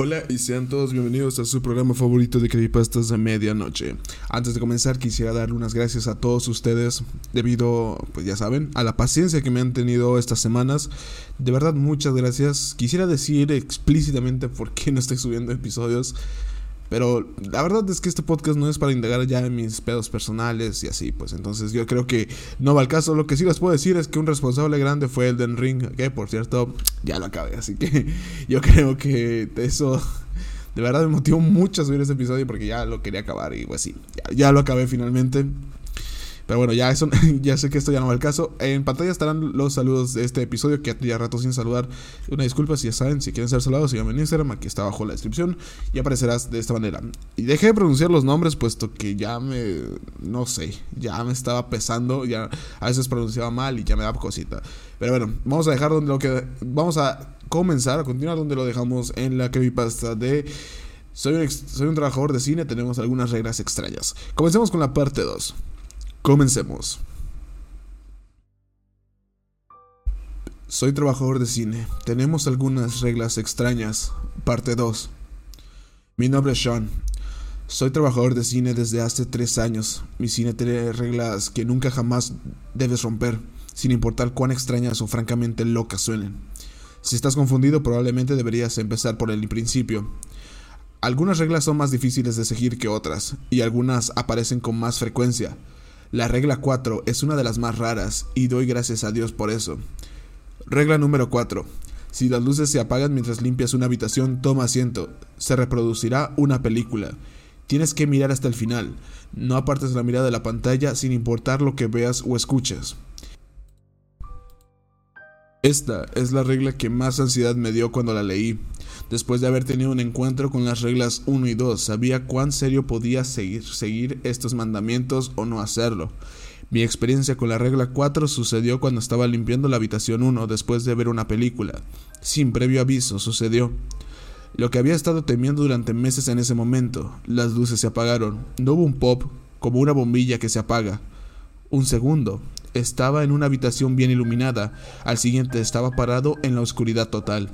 Hola y sean todos bienvenidos a su programa favorito de Creepypastas de Medianoche. Antes de comenzar quisiera dar unas gracias a todos ustedes debido, pues ya saben, a la paciencia que me han tenido estas semanas. De verdad muchas gracias. Quisiera decir explícitamente por qué no estoy subiendo episodios. Pero la verdad es que este podcast no es para indagar ya en mis pedos personales y así, pues entonces yo creo que no va al caso. Lo que sí les puedo decir es que un responsable grande fue el Den Ring, que por cierto ya lo acabé, así que yo creo que eso de verdad me motivó mucho a subir este episodio porque ya lo quería acabar y pues sí, ya, ya lo acabé finalmente. Pero bueno, ya, eso, ya sé que esto ya no va al caso. En pantalla estarán los saludos de este episodio que ya rato sin saludar. Una disculpa si ya saben, si quieren ser saludados, síganme en Instagram, aquí está abajo la descripción y aparecerás de esta manera. Y dejé de pronunciar los nombres puesto que ya me, no sé, ya me estaba pesando, ya a veces pronunciaba mal y ya me daba cosita. Pero bueno, vamos a dejar donde lo que, vamos a comenzar, a continuar donde lo dejamos en la creepypasta de... Soy un, soy un trabajador de cine, tenemos algunas reglas extrañas. Comencemos con la parte 2. Comencemos. Soy trabajador de cine. Tenemos algunas reglas extrañas. Parte 2. Mi nombre es Sean. Soy trabajador de cine desde hace tres años. Mi cine tiene reglas que nunca jamás debes romper, sin importar cuán extrañas o francamente locas suenen. Si estás confundido, probablemente deberías empezar por el principio. Algunas reglas son más difíciles de seguir que otras, y algunas aparecen con más frecuencia. La regla 4 es una de las más raras y doy gracias a Dios por eso. Regla número 4. Si las luces se apagan mientras limpias una habitación, toma asiento. Se reproducirá una película. Tienes que mirar hasta el final. No apartes la mirada de la pantalla sin importar lo que veas o escuches. Esta es la regla que más ansiedad me dio cuando la leí. Después de haber tenido un encuentro con las reglas 1 y 2, sabía cuán serio podía seguir, seguir estos mandamientos o no hacerlo. Mi experiencia con la regla 4 sucedió cuando estaba limpiando la habitación 1 después de ver una película. Sin previo aviso, sucedió. Lo que había estado temiendo durante meses en ese momento. Las luces se apagaron. No hubo un pop, como una bombilla que se apaga. Un segundo, estaba en una habitación bien iluminada, al siguiente estaba parado en la oscuridad total.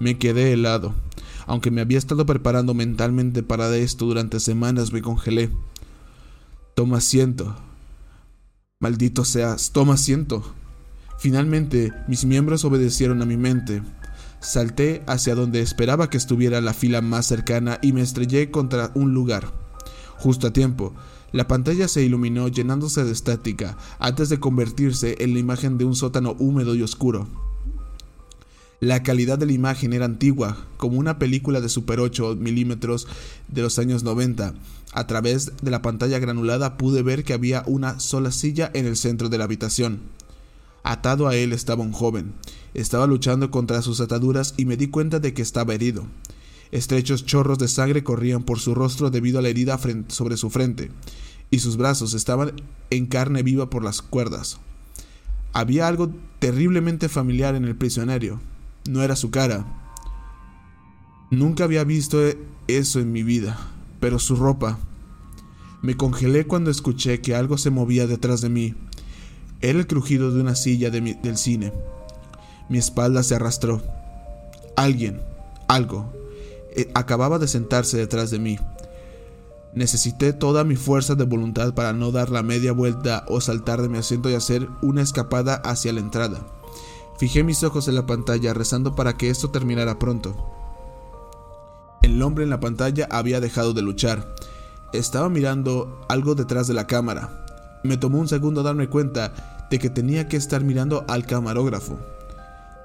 Me quedé helado. Aunque me había estado preparando mentalmente para esto durante semanas, me congelé. Toma asiento. Maldito seas, toma asiento. Finalmente, mis miembros obedecieron a mi mente. Salté hacia donde esperaba que estuviera la fila más cercana y me estrellé contra un lugar. Justo a tiempo, la pantalla se iluminó llenándose de estática antes de convertirse en la imagen de un sótano húmedo y oscuro. La calidad de la imagen era antigua, como una película de Super 8 milímetros de los años 90. A través de la pantalla granulada pude ver que había una sola silla en el centro de la habitación. Atado a él estaba un joven. Estaba luchando contra sus ataduras y me di cuenta de que estaba herido. Estrechos chorros de sangre corrían por su rostro debido a la herida sobre su frente, y sus brazos estaban en carne viva por las cuerdas. Había algo terriblemente familiar en el prisionero. No era su cara. Nunca había visto eso en mi vida, pero su ropa. Me congelé cuando escuché que algo se movía detrás de mí. Era el crujido de una silla del cine. Mi espalda se arrastró. Alguien, algo, eh, acababa de sentarse detrás de mí. Necesité toda mi fuerza de voluntad para no dar la media vuelta o saltar de mi asiento y hacer una escapada hacia la entrada. Fijé mis ojos en la pantalla rezando para que esto terminara pronto. El hombre en la pantalla había dejado de luchar. Estaba mirando algo detrás de la cámara. Me tomó un segundo darme cuenta de que tenía que estar mirando al camarógrafo.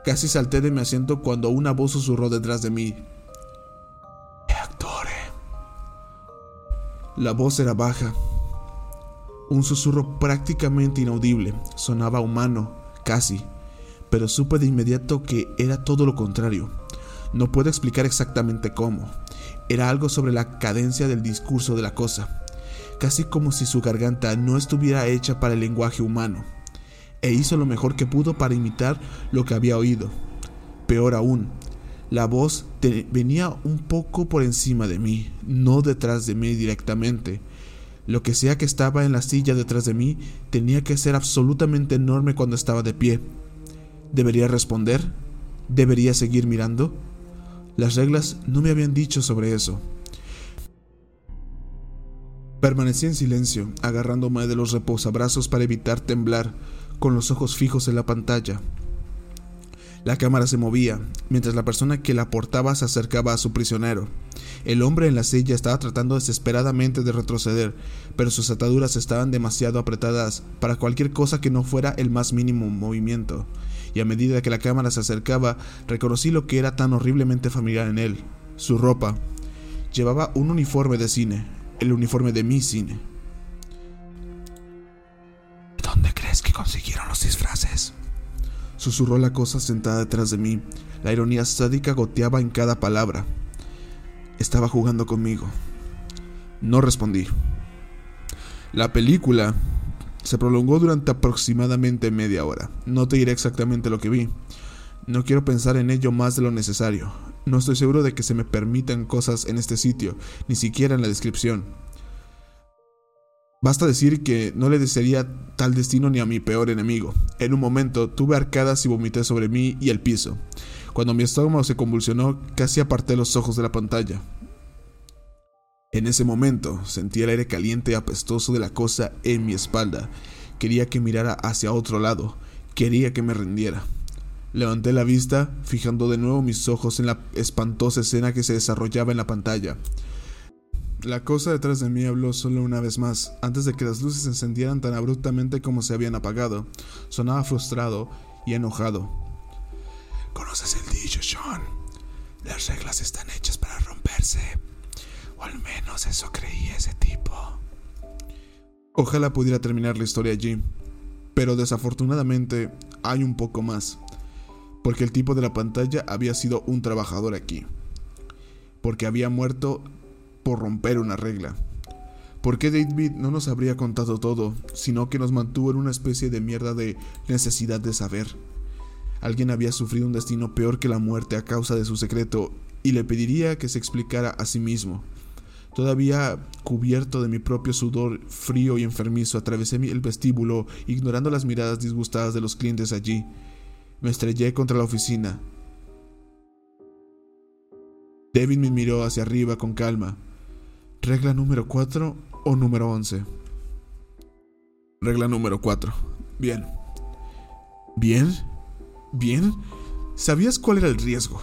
Casi salté de mi asiento cuando una voz susurró detrás de mí. La voz era baja. Un susurro prácticamente inaudible. Sonaba humano, casi. Pero supe de inmediato que era todo lo contrario. No puedo explicar exactamente cómo. Era algo sobre la cadencia del discurso de la cosa. Casi como si su garganta no estuviera hecha para el lenguaje humano. E hizo lo mejor que pudo para imitar lo que había oído. Peor aún, la voz venía un poco por encima de mí, no detrás de mí directamente. Lo que sea que estaba en la silla detrás de mí tenía que ser absolutamente enorme cuando estaba de pie. ¿Debería responder? ¿Debería seguir mirando? Las reglas no me habían dicho sobre eso. Permanecí en silencio, agarrándome de los reposabrazos para evitar temblar, con los ojos fijos en la pantalla. La cámara se movía, mientras la persona que la portaba se acercaba a su prisionero. El hombre en la silla estaba tratando desesperadamente de retroceder, pero sus ataduras estaban demasiado apretadas para cualquier cosa que no fuera el más mínimo movimiento, y a medida que la cámara se acercaba, reconocí lo que era tan horriblemente familiar en él, su ropa. Llevaba un uniforme de cine, el uniforme de mi cine. ¿Dónde crees que consiguieron los disfraces? Susurró la cosa sentada detrás de mí. La ironía sádica goteaba en cada palabra. Estaba jugando conmigo. No respondí. La película se prolongó durante aproximadamente media hora. No te diré exactamente lo que vi. No quiero pensar en ello más de lo necesario. No estoy seguro de que se me permitan cosas en este sitio, ni siquiera en la descripción. Basta decir que no le desearía tal destino ni a mi peor enemigo. En un momento tuve arcadas y vomité sobre mí y el piso. Cuando mi estómago se convulsionó, casi aparté los ojos de la pantalla. En ese momento sentí el aire caliente y apestoso de la cosa en mi espalda. Quería que mirara hacia otro lado. Quería que me rindiera. Levanté la vista, fijando de nuevo mis ojos en la espantosa escena que se desarrollaba en la pantalla. La cosa detrás de mí habló solo una vez más, antes de que las luces se encendieran tan abruptamente como se habían apagado. Sonaba frustrado y enojado. ¿Conoces el dicho, Sean? Las reglas están hechas para romperse. O al menos eso creía ese tipo. Ojalá pudiera terminar la historia allí, pero desafortunadamente hay un poco más porque el tipo de la pantalla había sido un trabajador aquí, porque había muerto por romper una regla. ¿Por qué David no nos habría contado todo, sino que nos mantuvo en una especie de mierda de necesidad de saber? Alguien había sufrido un destino peor que la muerte a causa de su secreto y le pediría que se explicara a sí mismo. Todavía cubierto de mi propio sudor frío y enfermizo, atravesé el vestíbulo, ignorando las miradas disgustadas de los clientes allí. Me estrellé contra la oficina. David me miró hacia arriba con calma. ¿Regla número 4 o número 11? Regla número 4. Bien. ¿Bien? ¿Bien? Sabías cuál era el riesgo.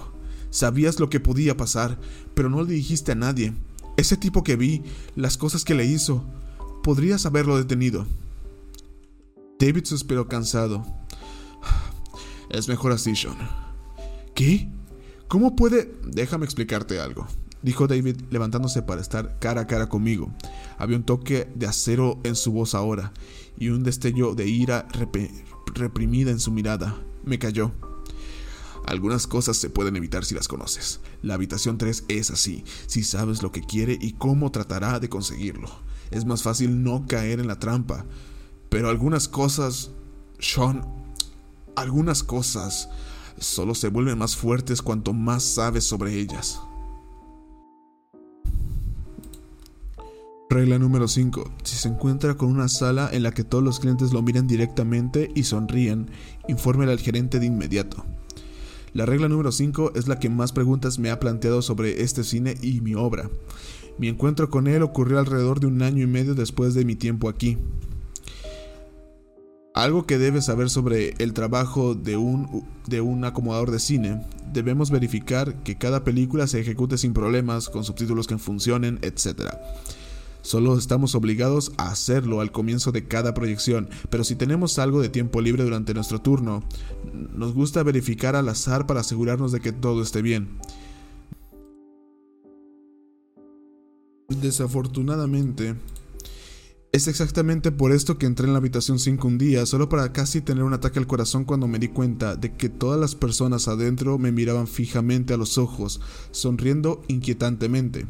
Sabías lo que podía pasar, pero no le dijiste a nadie. Ese tipo que vi, las cosas que le hizo, podrías haberlo detenido. David suspiró cansado. Es mejor así, Sean. ¿Qué? ¿Cómo puede...? Déjame explicarte algo, dijo David levantándose para estar cara a cara conmigo. Había un toque de acero en su voz ahora y un destello de ira reprimida en su mirada. Me cayó. Algunas cosas se pueden evitar si las conoces. La habitación 3 es así, si sabes lo que quiere y cómo tratará de conseguirlo. Es más fácil no caer en la trampa. Pero algunas cosas... Sean, algunas cosas solo se vuelven más fuertes cuanto más sabes sobre ellas. Regla número 5. Si se encuentra con una sala en la que todos los clientes lo miran directamente y sonríen, infórmele al gerente de inmediato. La regla número 5 es la que más preguntas me ha planteado sobre este cine y mi obra. Mi encuentro con él ocurrió alrededor de un año y medio después de mi tiempo aquí. Algo que debes saber sobre el trabajo de un, de un acomodador de cine, debemos verificar que cada película se ejecute sin problemas, con subtítulos que funcionen, etc. Solo estamos obligados a hacerlo al comienzo de cada proyección, pero si tenemos algo de tiempo libre durante nuestro turno, nos gusta verificar al azar para asegurarnos de que todo esté bien. Desafortunadamente, es exactamente por esto que entré en la habitación 5 un día, solo para casi tener un ataque al corazón cuando me di cuenta de que todas las personas adentro me miraban fijamente a los ojos, sonriendo inquietantemente.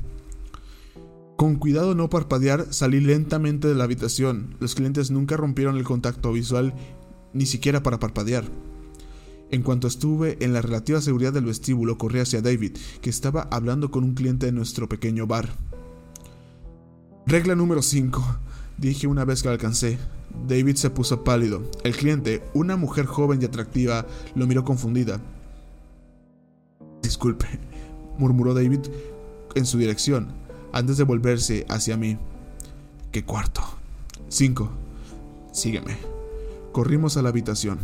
Con cuidado no parpadear, salí lentamente de la habitación. Los clientes nunca rompieron el contacto visual, ni siquiera para parpadear. En cuanto estuve en la relativa seguridad del vestíbulo, corrí hacia David, que estaba hablando con un cliente de nuestro pequeño bar. Regla número 5 dije una vez que lo alcancé. David se puso pálido. El cliente, una mujer joven y atractiva, lo miró confundida. Disculpe, murmuró David en su dirección, antes de volverse hacia mí. ¿Qué cuarto? Cinco. Sígueme. Corrimos a la habitación.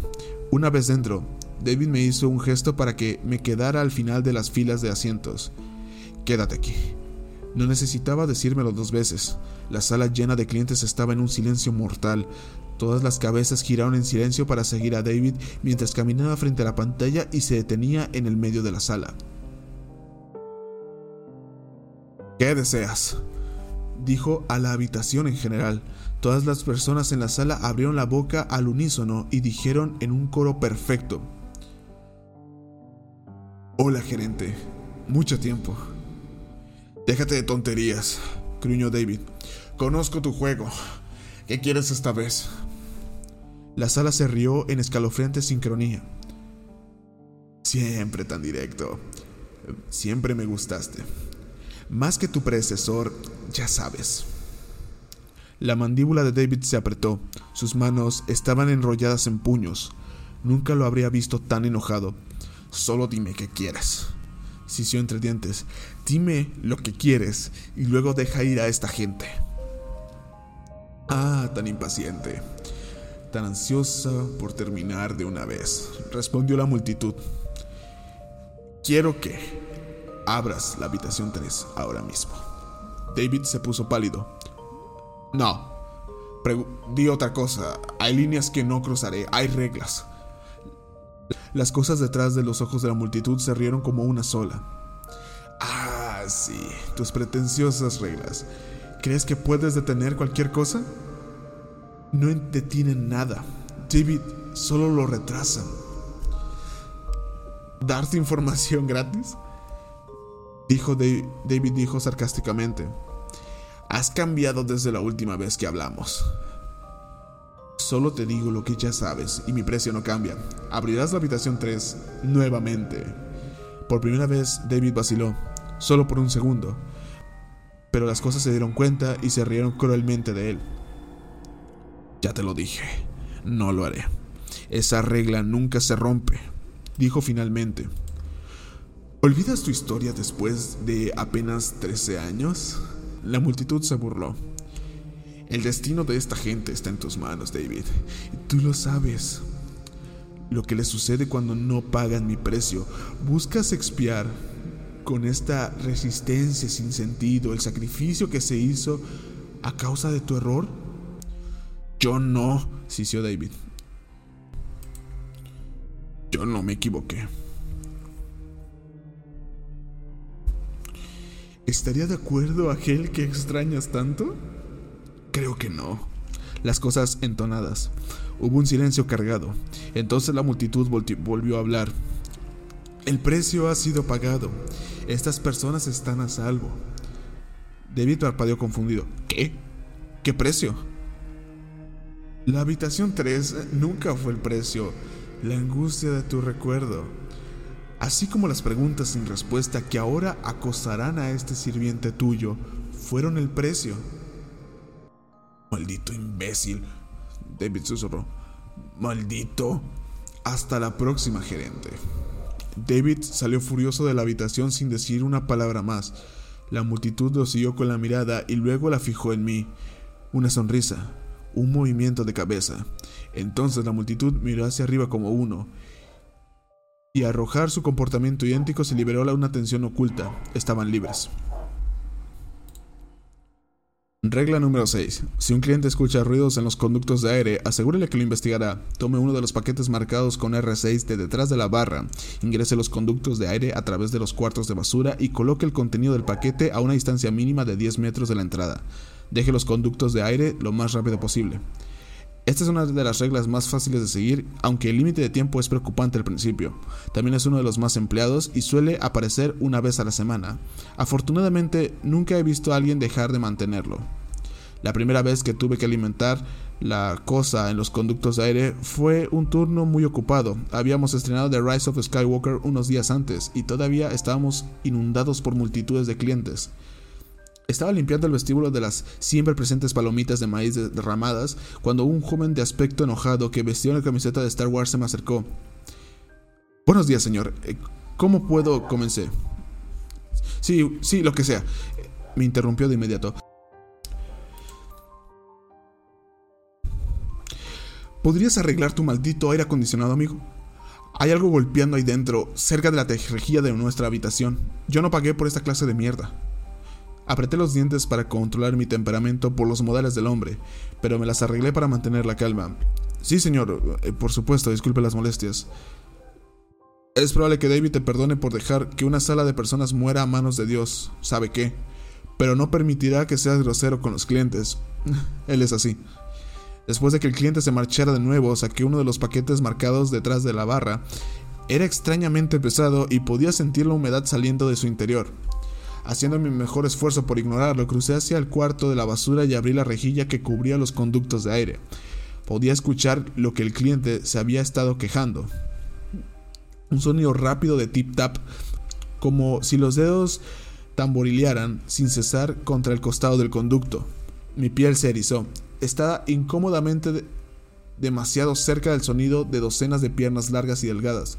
Una vez dentro, David me hizo un gesto para que me quedara al final de las filas de asientos. Quédate aquí. No necesitaba decírmelo dos veces. La sala llena de clientes estaba en un silencio mortal. Todas las cabezas giraron en silencio para seguir a David mientras caminaba frente a la pantalla y se detenía en el medio de la sala. ¿Qué deseas? Dijo a la habitación en general. Todas las personas en la sala abrieron la boca al unísono y dijeron en un coro perfecto. Hola gerente, mucho tiempo. Déjate de tonterías, gruñó David. Conozco tu juego. ¿Qué quieres esta vez? La sala se rió en escalofriante sincronía. Siempre tan directo. Siempre me gustaste. Más que tu predecesor, ya sabes. La mandíbula de David se apretó, sus manos estaban enrolladas en puños. Nunca lo habría visto tan enojado. Solo dime qué quieres. Sisió entre dientes. Dime lo que quieres y luego deja ir a esta gente. Ah, tan impaciente. Tan ansiosa por terminar de una vez, respondió la multitud. Quiero que abras la habitación 3 ahora mismo. David se puso pálido. No. di otra cosa. Hay líneas que no cruzaré. Hay reglas. Las cosas detrás de los ojos de la multitud se rieron como una sola. Ah, sí. Tus pretenciosas reglas. ¿Crees que puedes detener cualquier cosa? No detienen nada. David solo lo retrasan. ¿Darte información gratis? Dijo David dijo sarcásticamente. Has cambiado desde la última vez que hablamos. Solo te digo lo que ya sabes y mi precio no cambia. Abrirás la habitación 3 nuevamente. Por primera vez David vaciló, solo por un segundo. Pero las cosas se dieron cuenta y se rieron cruelmente de él. Ya te lo dije, no lo haré. Esa regla nunca se rompe, dijo finalmente. ¿Olvidas tu historia después de apenas 13 años? La multitud se burló. El destino de esta gente está en tus manos, David. Y tú lo sabes. Lo que le sucede cuando no pagan mi precio. ¿Buscas expiar con esta resistencia sin sentido el sacrificio que se hizo a causa de tu error? Yo no, sisió David. Yo no me equivoqué. ¿Estaría de acuerdo aquel que extrañas tanto? Creo que no. Las cosas entonadas. Hubo un silencio cargado. Entonces la multitud volvió a hablar. El precio ha sido pagado. Estas personas están a salvo. David parpadeó confundido. ¿Qué? ¿Qué precio? La habitación 3 nunca fue el precio. La angustia de tu recuerdo así como las preguntas sin respuesta que ahora acosarán a este sirviente tuyo, fueron el precio. Maldito imbécil, David susurró. Maldito. Hasta la próxima, gerente. David salió furioso de la habitación sin decir una palabra más. La multitud lo siguió con la mirada y luego la fijó en mí. Una sonrisa, un movimiento de cabeza. Entonces la multitud miró hacia arriba como uno, y arrojar su comportamiento idéntico se liberó a una tensión oculta. Estaban libres. Regla número 6. Si un cliente escucha ruidos en los conductos de aire, asegúrele que lo investigará. Tome uno de los paquetes marcados con R6 de detrás de la barra, ingrese los conductos de aire a través de los cuartos de basura y coloque el contenido del paquete a una distancia mínima de 10 metros de la entrada. Deje los conductos de aire lo más rápido posible. Esta es una de las reglas más fáciles de seguir, aunque el límite de tiempo es preocupante al principio. También es uno de los más empleados y suele aparecer una vez a la semana. Afortunadamente, nunca he visto a alguien dejar de mantenerlo. La primera vez que tuve que alimentar la cosa en los conductos de aire fue un turno muy ocupado. Habíamos estrenado The Rise of Skywalker unos días antes y todavía estábamos inundados por multitudes de clientes. Estaba limpiando el vestíbulo de las siempre presentes palomitas de maíz derramadas cuando un joven de aspecto enojado que vestía una camiseta de Star Wars se me acercó. Buenos días, señor. Eh, ¿Cómo puedo? comencé. Sí, sí, lo que sea. Me interrumpió de inmediato. ¿Podrías arreglar tu maldito aire acondicionado, amigo? Hay algo golpeando ahí dentro, cerca de la tejejía de nuestra habitación. Yo no pagué por esta clase de mierda. Apreté los dientes para controlar mi temperamento por los modales del hombre, pero me las arreglé para mantener la calma. Sí, señor, eh, por supuesto, disculpe las molestias. Es probable que David te perdone por dejar que una sala de personas muera a manos de Dios, ¿sabe qué? Pero no permitirá que seas grosero con los clientes. Él es así. Después de que el cliente se marchara de nuevo, saqué uno de los paquetes marcados detrás de la barra. Era extrañamente pesado y podía sentir la humedad saliendo de su interior. Haciendo mi mejor esfuerzo por ignorarlo, crucé hacia el cuarto de la basura y abrí la rejilla que cubría los conductos de aire. Podía escuchar lo que el cliente se había estado quejando. Un sonido rápido de tip-tap, como si los dedos tamborilearan sin cesar contra el costado del conducto. Mi piel se erizó estaba incómodamente demasiado cerca del sonido de docenas de piernas largas y delgadas.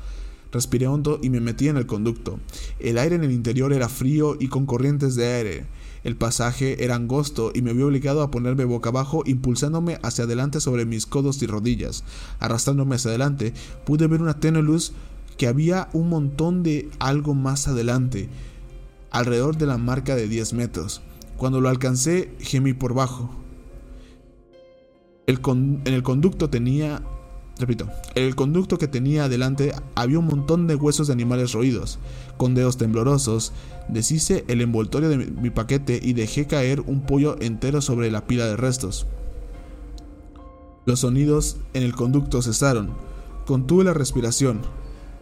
Respiré hondo y me metí en el conducto. El aire en el interior era frío y con corrientes de aire. El pasaje era angosto y me vi obligado a ponerme boca abajo, impulsándome hacia adelante sobre mis codos y rodillas. Arrastrándome hacia adelante, pude ver una tenue luz que había un montón de algo más adelante, alrededor de la marca de 10 metros. Cuando lo alcancé, gemí por bajo en el conducto tenía, repito, el conducto que tenía adelante había un montón de huesos de animales roídos. Con dedos temblorosos, deshice el envoltorio de mi, paquete y dejé caer un pollo entero sobre la pila de restos. Los sonidos en el conducto cesaron. Contuve la respiración.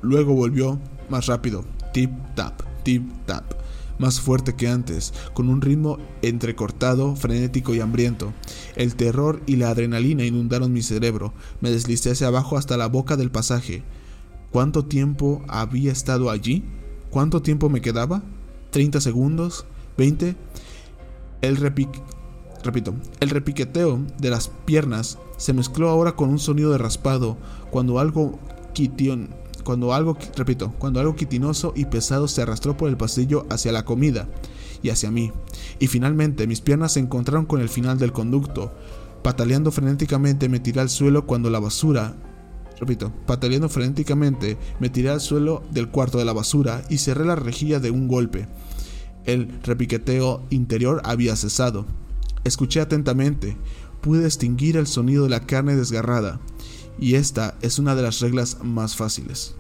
Luego volvió más rápido. Tip tap, tip tap más fuerte que antes, con un ritmo entrecortado, frenético y hambriento. El terror y la adrenalina inundaron mi cerebro. Me deslicé hacia abajo hasta la boca del pasaje. ¿Cuánto tiempo había estado allí? ¿Cuánto tiempo me quedaba? ¿30 segundos? ¿20? El repic... Repito, el repiqueteo de las piernas se mezcló ahora con un sonido de raspado cuando algo quitión cuando algo, repito, cuando algo quitinoso y pesado se arrastró por el pasillo hacia la comida y hacia mí. Y finalmente mis piernas se encontraron con el final del conducto. Pataleando frenéticamente me tiré al suelo cuando la basura, repito, pataleando frenéticamente me tiré al suelo del cuarto de la basura y cerré la rejilla de un golpe. El repiqueteo interior había cesado. Escuché atentamente, pude distinguir el sonido de la carne desgarrada, y esta es una de las reglas más fáciles.